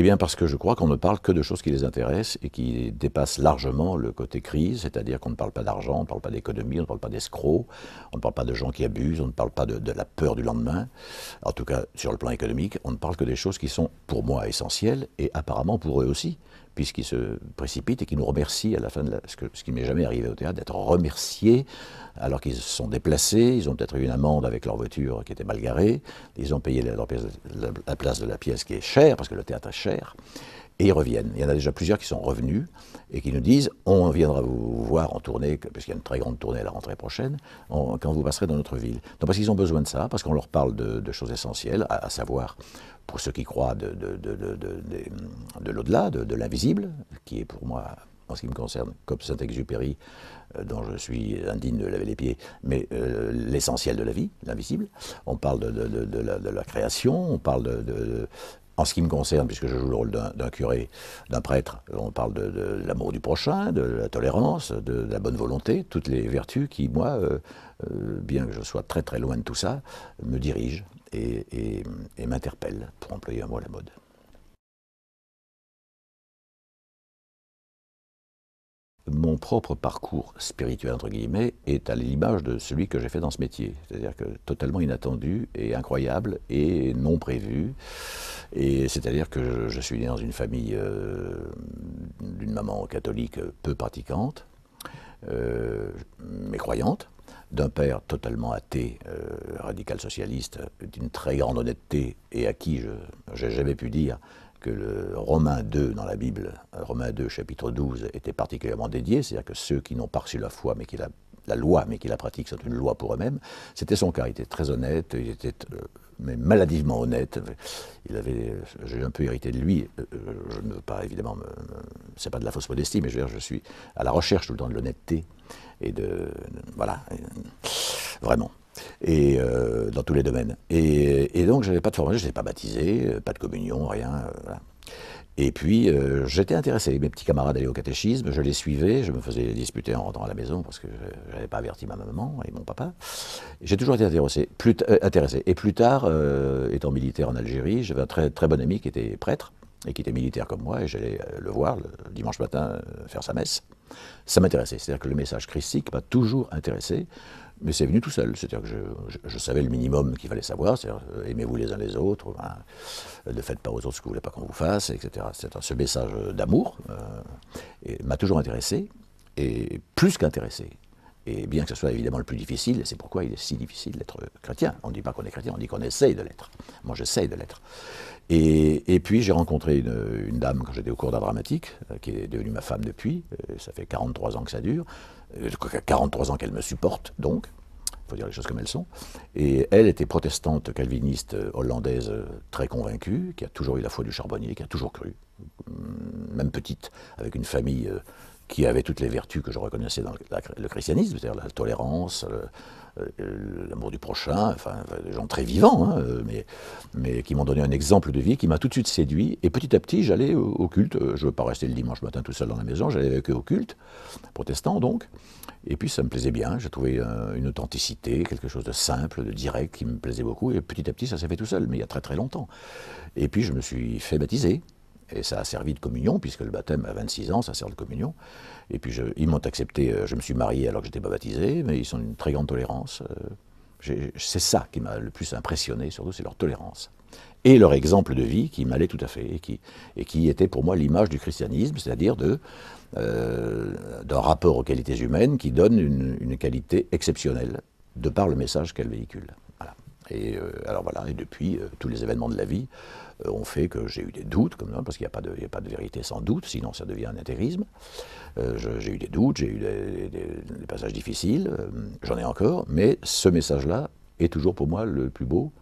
Eh bien parce que je crois qu'on ne parle que de choses qui les intéressent et qui dépassent largement le côté crise, c'est-à-dire qu'on ne parle pas d'argent, on ne parle pas d'économie, on ne parle pas d'escrocs, on ne parle pas de gens qui abusent, on ne parle pas de, la peur du lendemain. En tout cas, sur le plan économique, on ne parle que des choses qui sont pour moi essentielles et apparemment pour eux aussi puisqu'ils se précipitent et qui nous remercient à la fin de la, ce, que, ce qui m'est jamais arrivé au théâtre, d'être remerciés alors qu'ils se sont déplacés, ils ont peut-être eu une amende avec leur voiture qui était mal garée, ils ont payé la place de la pièce qui est chère, parce que le théâtre est cher, et ils reviennent. Il y en a déjà plusieurs qui sont revenus et qui nous disent on viendra vous voir en tournée, parce qu'il y a une très grande tournée à la rentrée prochaine, quand vous passerez dans notre ville. Donc parce qu'ils ont besoin de ça, parce qu'on leur parle de, choses essentielles, à, savoir, pour ceux qui croient de, de l'au-delà, de, l'invisible, qui est pour moi, en ce qui me concerne, comme Saint-Exupéry, euh, dont je suis indigne de laver les pieds, mais euh, l'essentiel de la vie, l'invisible. On parle de, de, la, création, on parle de, en ce qui me concerne, puisque je joue le rôle d'un curé, d'un prêtre, on parle de, l'amour du prochain, de la tolérance, de, la bonne volonté, toutes les vertus qui, moi, euh, euh, bien que je sois très très loin de tout ça, me dirigent et, et, et m'interpellent, pour employer un mot à la mode. mon propre parcours spirituel, entre guillemets, est à l'image de celui que j'ai fait dans ce métier. C'est-à-dire que totalement inattendu et incroyable et non prévu. Et c'est-à-dire que je, suis né dans une famille euh, d'une maman catholique peu pratiquante, euh, mais croyante, d'un père totalement athée, euh, radical socialiste, d'une très grande honnêteté et à qui je n'ai jamais pu dire que le Romain 2 dans la Bible, Romain 2 chapitre 12, était particulièrement dédié, c'est-à-dire que ceux qui n'ont pas reçu la foi, mais qui la, loi, mais qui la pratiquent, sont une loi pour eux-mêmes. C'était son cas, il était très honnête, il était mais maladivement honnête. Il avait, j'ai un peu hérité de lui. Euh, je ne veux pas évidemment, me, c'est pas de la fausse modestie, mais je, veux dire, je suis à la recherche tout le temps de l'honnêteté et de, voilà, vraiment et euh, dans tous les domaines. Et, donc, je n'avais pas de formation, je n'étais pas baptisé, pas de communion, rien. Euh. Et puis, euh, j'étais intéressé. Mes petits camarades allaient au catéchisme, je les suivais, je me faisais disputer en rentrant à la maison parce que je n'avais pas averti ma maman et mon papa. J'ai toujours été intéressé. Plus euh, intéressé. Et plus tard, euh, étant militaire en Algérie, j'avais un très, très bon ami qui était prêtre et qui était militaire comme moi, et j'allais le voir le dimanche matin faire sa messe. Ça m'intéressait. C'est-à-dire que le message christique m'a toujours intéressé. Mais c'est venu tout seul, c'est-à-dire que je, savais le minimum qu'il fallait savoir, c'est-à-dire euh, aimez-vous les uns les autres, enfin, ne faites pas aux autres ce que vous voulez pas qu'on vous fasse, etc. Ce message d'amour euh, m'a toujours intéressé, et plus qu'intéressé. Et bien que ce soit évidemment le plus difficile, c'est pourquoi il est si difficile d'être chrétien. On ne dit pas qu'on est chrétien, on dit qu'on essaye de l'être. Moi, j'essaye de l'être. Et, et, puis, j'ai rencontré une, une, dame quand j'étais au cours d'art dramatique, euh, qui est devenue ma femme depuis. Euh, ça fait 43 ans que ça dure. Euh, 43 ans qu'elle me supporte, donc. Il faut dire les choses comme elles sont. Et elle était protestante calviniste hollandaise très convaincue, qui a toujours eu la foi du charbonnier, qui a toujours cru, même petite, avec une famille qui avait toutes les vertus que je reconnaissais dans le, christianisme, c'est-à-dire la tolérance, l'amour du prochain, enfin des gens très vivants, hein, mais, mais qui m'ont donné un exemple de vie qui m'a tout de suite séduit. Et petit à petit, j'allais au, culte. Je ne veux pas rester le dimanche matin tout seul dans la maison, j'allais avec eux au culte, protestant donc. Et puis ça me plaisait bien, j'ai trouvé euh, une authenticité, quelque chose de simple, de direct qui me plaisait beaucoup. Et petit à petit, ça s'est fait tout seul, mais il y a très très longtemps. Et puis je me suis fait baptiser. Et ça a servi de communion, puisque le baptême à 26 ans, ça sert de communion. Et puis je, ils m'ont accepté, je me suis marié alors que j'étais pas baptisé, mais ils sont d'une très grande tolérance. C'est ça qui m'a le plus impressionné, surtout, c'est leur tolérance. Et leur exemple de vie qui m'allait tout à fait, et qui, était pour moi l'image du christianisme, c'est-à-dire euh, d'un rapport aux qualités humaines qui donne une, une qualité exceptionnelle, de par le message qu'elle véhicule. Et euh, alors voilà, et depuis, euh, tous les événements de la vie euh, ont fait que j'ai eu des doutes, parce qu'il n'y a, pas de vérité sans doute, sinon ça devient un intérisme. Euh, j'ai eu des doutes, j'ai eu des, passages difficiles, j'en ai encore, mais ce message-là est toujours pour moi le plus beau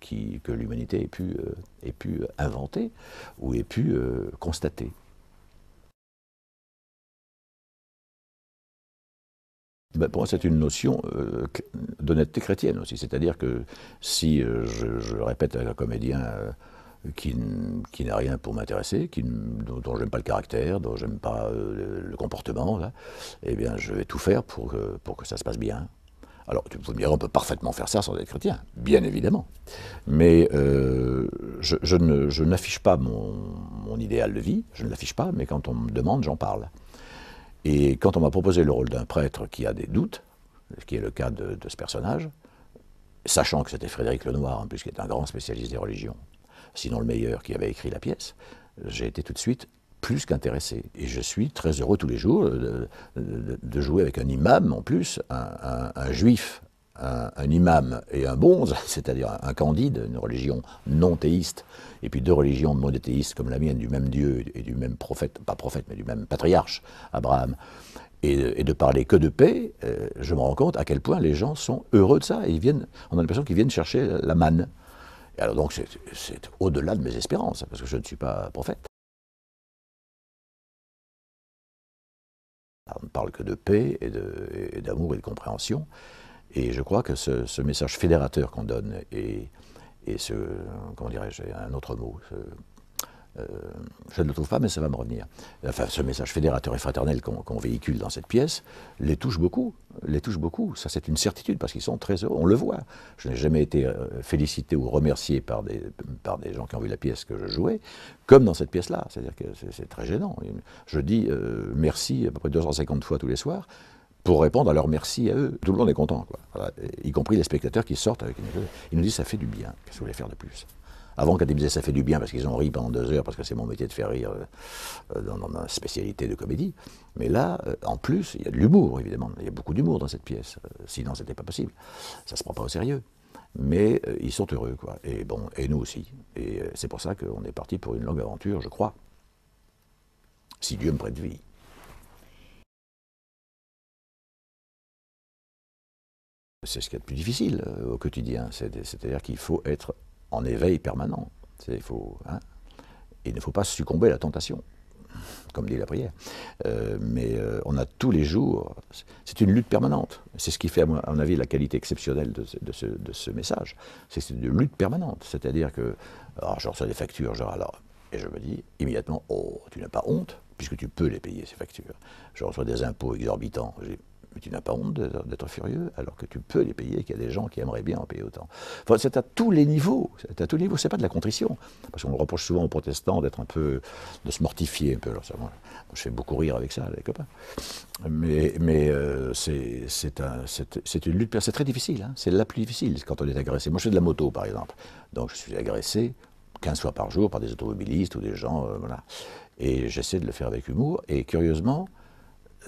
que l'humanité ait pu inventer ou ait pu constater. Ben pour moi, c'est une notion euh, d'honnêteté chrétienne aussi. C'est-à-dire que si euh, je, répète à un comédien euh, qui, n'a rien pour m'intéresser, dont, dont j'aime pas le caractère, dont j'aime pas le, comportement, eh bien, je vais tout faire pour que, ça se passe bien. Alors, vous me direz, on peut parfaitement faire ça sans être chrétien, bien évidemment. Mais je, n'affiche pas mon, idéal de vie, je ne l'affiche pas, mais quand on me demande, j'en parle. Et quand on m'a proposé le rôle d'un prêtre qui a des doutes, ce qui est le cas de, ce personnage, sachant que c'était Frédéric Lenoir, en qui est un grand spécialiste des religions, sinon le meilleur qui avait écrit la pièce, j'ai été tout de suite plus qu'intéressé. Et je suis très heureux tous les jours de, jouer avec un imam en plus, un, juif, un, imam et un bonze, c'est-à-dire un, candide, une religion non théiste, et puis deux religions monothéistes comme la mienne, du même Dieu et du même prophète, pas prophète, mais du même patriarche, Abraham, et, de parler que de paix, euh, je me rends compte à quel point les gens sont heureux de ça. Ils viennent, on a l'impression qu'ils viennent chercher la manne. Et alors donc c'est au-delà de mes espérances, parce que je ne suis pas prophète. On ne parle que de paix et d'amour et, de compréhension. Et je crois que ce, message fédérateur qu'on donne et, ce, comment dirais-je, un autre mot, euh, je ne le trouve pas, mais ça va me revenir. Enfin, ce message fédérateur et fraternel qu'on véhicule dans cette pièce les touche beaucoup, les touche beaucoup. Ça, c'est une certitude, parce qu'ils sont très heureux, on le voit. Je n'ai jamais été euh, félicité ou remercié par des, par des gens qui ont vu la pièce que je jouais, comme dans cette pièce-là. C'est-à-dire que c'est très gênant. Je dis euh, merci à peu près 250 fois tous les soirs, pour répondre à leur merci à eux. Tout le monde est content, quoi. y compris les spectateurs qui sortent avec une... Ils nous disent ça fait du bien, qu'est-ce que vous voulez faire de plus? Avant, quand ils me disaient ça fait du bien parce qu'ils ont ri pendant deux heures, parce que c'est mon métier de faire rire euh, dans, ma spécialité de comédie. Mais là, euh, en plus, il y a de l'humour, évidemment. Il y a beaucoup d'humour dans cette pièce. Euh, sinon, ce n'était pas possible. Ça ne se prend pas au sérieux. Mais ils sont heureux, quoi. Et bon, et nous aussi. Et c'est pour ça qu'on est parti pour une longue aventure, je crois. Si Dieu me prête vie. C'est ce qui est le plus difficile au quotidien. C'est-à-dire qu'il faut être en éveil permanent. Hein, il ne faut pas succomber à la tentation, comme dit la prière. Euh, mais euh, on a tous les jours, c'est une lutte permanente. C'est ce qui fait, à mon avis, la qualité exceptionnelle de, ce, message. C'est une lutte permanente. C'est-à-dire que, alors je reçois des factures, genre et je me dis immédiatement, oh, tu n'as pas honte, puisque tu peux les payer, ces factures. Je reçois des impôts exorbitants mais tu n'as pas honte d'être furieux alors que tu peux les payer et qu'il y a des gens qui aimeraient bien en payer autant. Enfin, c'est à tous les niveaux. C'est à tous les niveaux. C'est pas de la contrition. Parce qu'on reproche souvent aux protestants d'être un peu, de se mortifier un peu. Moi, je fais beaucoup rire avec ça, les copains. Mais, euh, c'est un, une lutte. C'est très difficile. Hein. C'est la plus difficile quand on est agressé. Moi, je fais de la moto, par exemple. Donc, je suis agressé 15 fois par jour par des automobilistes ou des gens, euh, voilà. Et j'essaie de le faire avec humour. Et curieusement,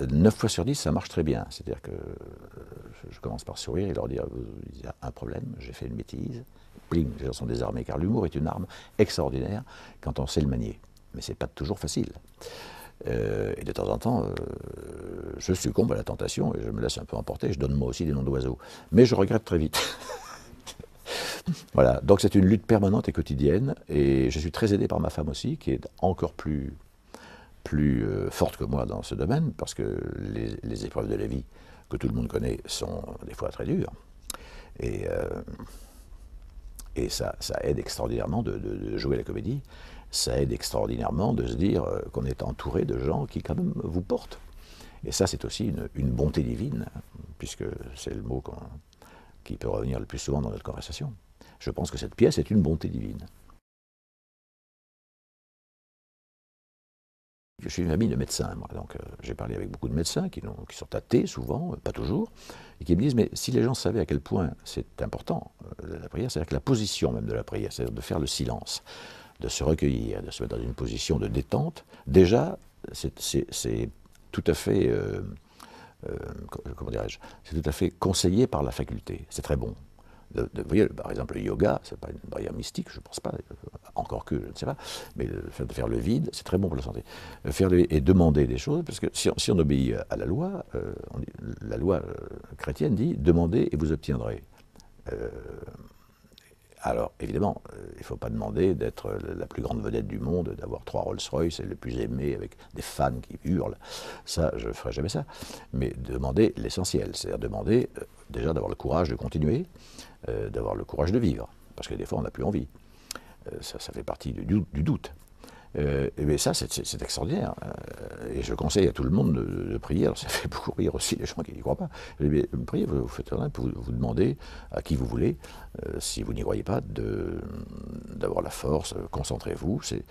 9 fois sur 10, ça marche très bien. C'est-à-dire que je commence par sourire et leur dire il y a un problème, j'ai fait une bêtise. Pling, les gens sont désarmés, car l'humour est une arme extraordinaire quand on sait le manier. Mais ce n'est pas toujours facile. Euh, et de temps en temps, euh, je succombe à la tentation et je me laisse un peu emporter. Je donne moi aussi des noms d'oiseaux. Mais je regrette très vite. voilà, donc c'est une lutte permanente et quotidienne. Et je suis très aidé par ma femme aussi, qui est encore plus plus euh, forte que moi dans ce domaine, parce que les, épreuves de la vie que tout le monde connaît sont des fois très dures. Et, euh, et ça, ça, aide extraordinairement de, jouer la comédie. Ça aide extraordinairement de se dire euh, qu'on est entouré de gens qui quand même vous portent. Et ça, c'est aussi une, une, bonté divine, puisque c'est le mot qui peut revenir le plus souvent dans notre conversation. Je pense que cette pièce est une bonté divine. Je suis une amie de médecins, donc euh, j'ai parlé avec beaucoup de médecins qui, sont athées souvent, euh, pas toujours, et qui me disent, mais si les gens savaient à quel point c'est important, euh, la prière, c'est-à-dire que la position même de la prière, c'est-à-dire de faire le silence, de se recueillir, de se mettre dans une position de détente, déjà, c'est tout à fait, comment dirais-je, c'est tout à fait conseillé par la faculté, c'est très bon. Vous voyez, par exemple, le yoga, c'est pas une barrière mystique, je pense pas, encore que, je ne sais pas, mais faire le vide, c'est très bon pour la santé. Faire et demander des choses, parce que si, on obéit à la loi, euh, la loi euh, chrétienne dit demandez et vous obtiendrez. Euh, alors, évidemment, il ne faut pas demander d'être la plus grande vedette du monde, d'avoir trois Rolls-Royce et le plus aimé avec des fans qui hurlent. Ça, je ne ferai jamais ça. Mais demander l'essentiel, c'est-à-dire demander déjà d'avoir le courage de continuer, d'avoir le courage de vivre. Parce que des fois, on n'a plus envie. Ça, fait partie du, doute. Euh, mais ça, c'est extraordinaire. Euh, et je conseille à tout le monde de, prier. Alors, ça fait beaucoup rire aussi les gens qui n'y croient pas. Mais priez, vous, faites rien, vous, vous demandez à qui vous voulez, euh, si vous n'y croyez pas, d'avoir la force, concentrez-vous. C'est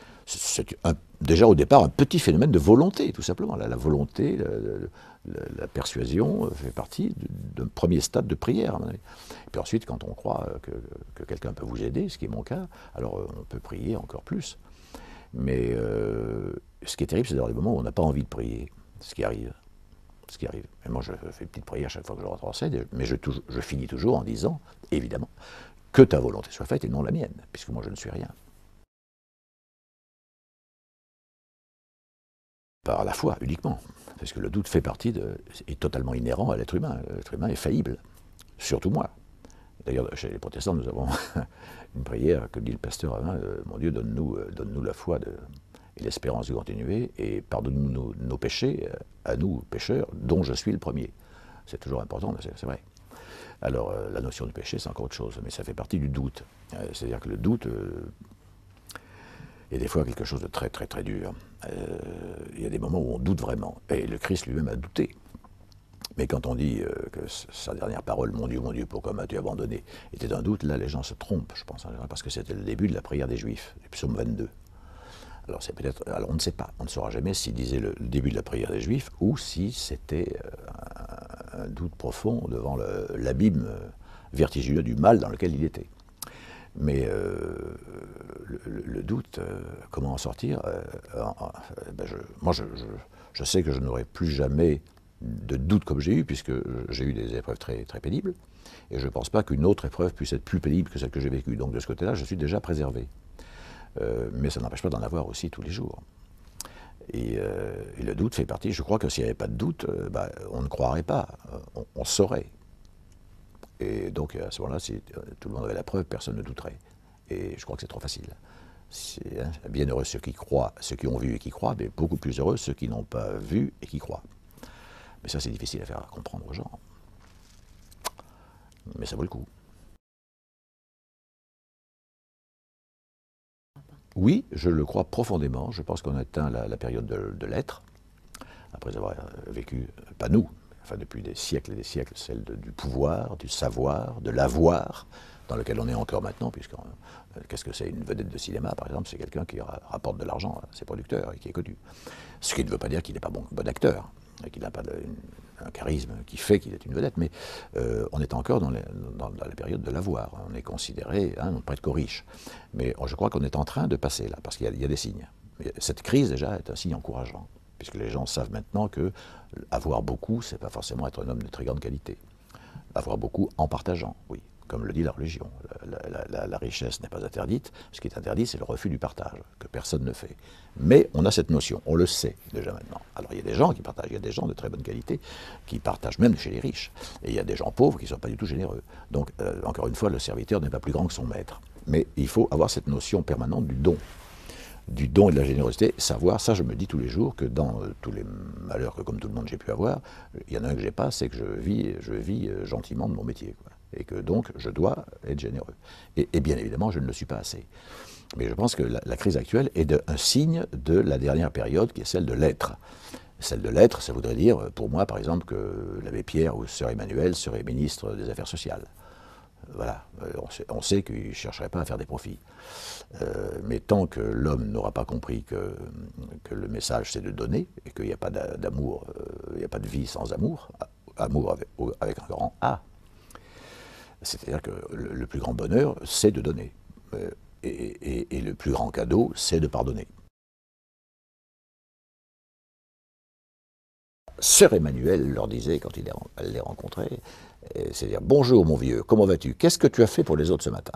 déjà au départ un petit phénomène de volonté, tout simplement. La, volonté, la, persuasion fait partie d'un premier stade de prière. Et puis ensuite, quand on croit que quelqu'un peut vous aider, ce qui est mon cas, alors on peut prier encore plus. Mais euh, ce qui est terrible, c'est d'avoir des moments où on n'a pas envie de prier, ce qui arrive. Ce qui arrive. Et moi, je fais une petite prière chaque fois que je rentre en scène, mais je, je finis toujours en disant, évidemment, que ta volonté soit faite et non la mienne, puisque moi je ne suis rien. Par la foi uniquement, parce que le doute fait partie de, est totalement inhérent à l'être humain. L'être humain est faillible, surtout moi. D'ailleurs, chez les protestants, nous avons une prière que dit le pasteur Alain, euh, mon Dieu, donne-nous euh, la foi et l'espérance de continuer, et pardonne-nous nos, péchés, euh, à nous, pécheurs, dont je suis le premier. C'est toujours important, c'est vrai. Alors, la notion du péché, c'est encore autre chose, mais ça fait partie du doute. C'est-à-dire que le doute est des fois quelque chose de très, très, très dur. Il y a des moments où on doute vraiment, et le Christ lui-même a douté. Mais quand on dit euh, que sa dernière parole, mon Dieu, mon Dieu, pourquoi m'as-tu abandonné, était un doute, là les gens se trompent, je pense, parce que c'était le début de la prière des Juifs, du psaume 22. Alors c'est peut-être, alors on ne sait pas, on ne saura jamais s'il disait le, début de la prière des Juifs ou si c'était euh, un, doute profond devant l'abîme euh, vertigineux du mal dans lequel il était. Mais le, doute, comment en sortir ben Moi, je, je, sais que je n'aurai plus jamais de doute comme j'ai eu, puisque j'ai eu des épreuves très, très pénibles, et je ne pense pas qu'une autre épreuve puisse être plus pénible que celle que j'ai vécue. Donc de ce côté-là, je suis déjà préservé. Euh, mais ça n'empêche pas d'en avoir aussi tous les jours. Euh, et, le doute fait partie, je crois que s'il n'y avait pas de doute, euh, bah, on ne croirait pas, on, saurait. Et donc à ce moment-là, si tout le monde avait la preuve, personne ne douterait. Et je crois que c'est trop facile. Hein, bien heureux ceux qui croient, ceux qui ont vu et qui croient, mais beaucoup plus heureux ceux qui n'ont pas vu et qui croient. Mais ça, c'est difficile à faire comprendre aux gens. Mais ça vaut le coup. Oui, je le crois profondément. Je pense qu'on a atteint la, période de, l'être, après avoir euh, vécu, pas nous, enfin depuis des siècles et des siècles, celle du pouvoir, du savoir, de l'avoir, dans lequel on est encore maintenant, puisque euh, qu'est-ce que c'est une vedette de cinéma, par exemple? C'est quelqu'un qui rapporte de l'argent à ses producteurs et qui est connu. Ce qui ne veut pas dire qu'il n'est pas bon acteur qu'il n'a pas un charisme qui fait qu'il est une vedette, mais euh, on est encore dans, la période de l'avoir. On est considéré hein, prêtre qu'aux riches. Mais je crois qu'on est en train de passer là, parce qu'il y, a des signes. cette crise, déjà, est un signe encourageant, puisque les gens savent maintenant que avoir beaucoup, c'est pas forcément être un homme de très grande qualité. Avoir beaucoup en partageant, oui comme le dit la religion. La, richesse n'est pas interdite. Ce qui est interdit, c'est le refus du partage, que personne ne fait. Mais on a cette notion, on le sait déjà maintenant. Alors il y a des gens qui partagent, il y a des gens de très bonne qualité qui partagent même chez les riches. Et il y a des gens pauvres qui ne sont pas du tout généreux. Donc, euh, encore une fois, le serviteur n'est pas plus grand que son maître. Mais il faut avoir cette notion permanente du don du don et de la générosité, savoir, ça je me dis tous les jours, que dans euh, tous les malheurs que comme tout le monde j'ai pu avoir, il y en a un que j'ai pas, c'est que je vis, je vis euh, gentiment de mon métier et que donc je dois être généreux. Et, bien évidemment, je ne le suis pas assez. Mais je pense que la, crise actuelle est un signe de la dernière période qui est celle de l'être. Celle de l'être, ça voudrait dire, pour moi, par exemple, que l'abbé Pierre ou sœur Emmanuel serait ministre des Affaires sociales. Voilà, euh, on sait, qu'il ne chercherait pas à faire des profits. Euh, mais tant que l'homme n'aura pas compris que, le message c'est de donner, et qu'il n'y a pas d'amour, euh, il n'y a pas de vie sans amour, amour avec un grand A, c'est-à-dire que le, plus grand bonheur, c'est de donner. Euh, et, le plus grand cadeau, c'est de pardonner. Sœur Emmanuel leur disait, quand il les rencontrait, euh, c'est-à-dire Bonjour mon vieux, comment vas-tu? Qu'est-ce que tu as fait pour les autres ce matin?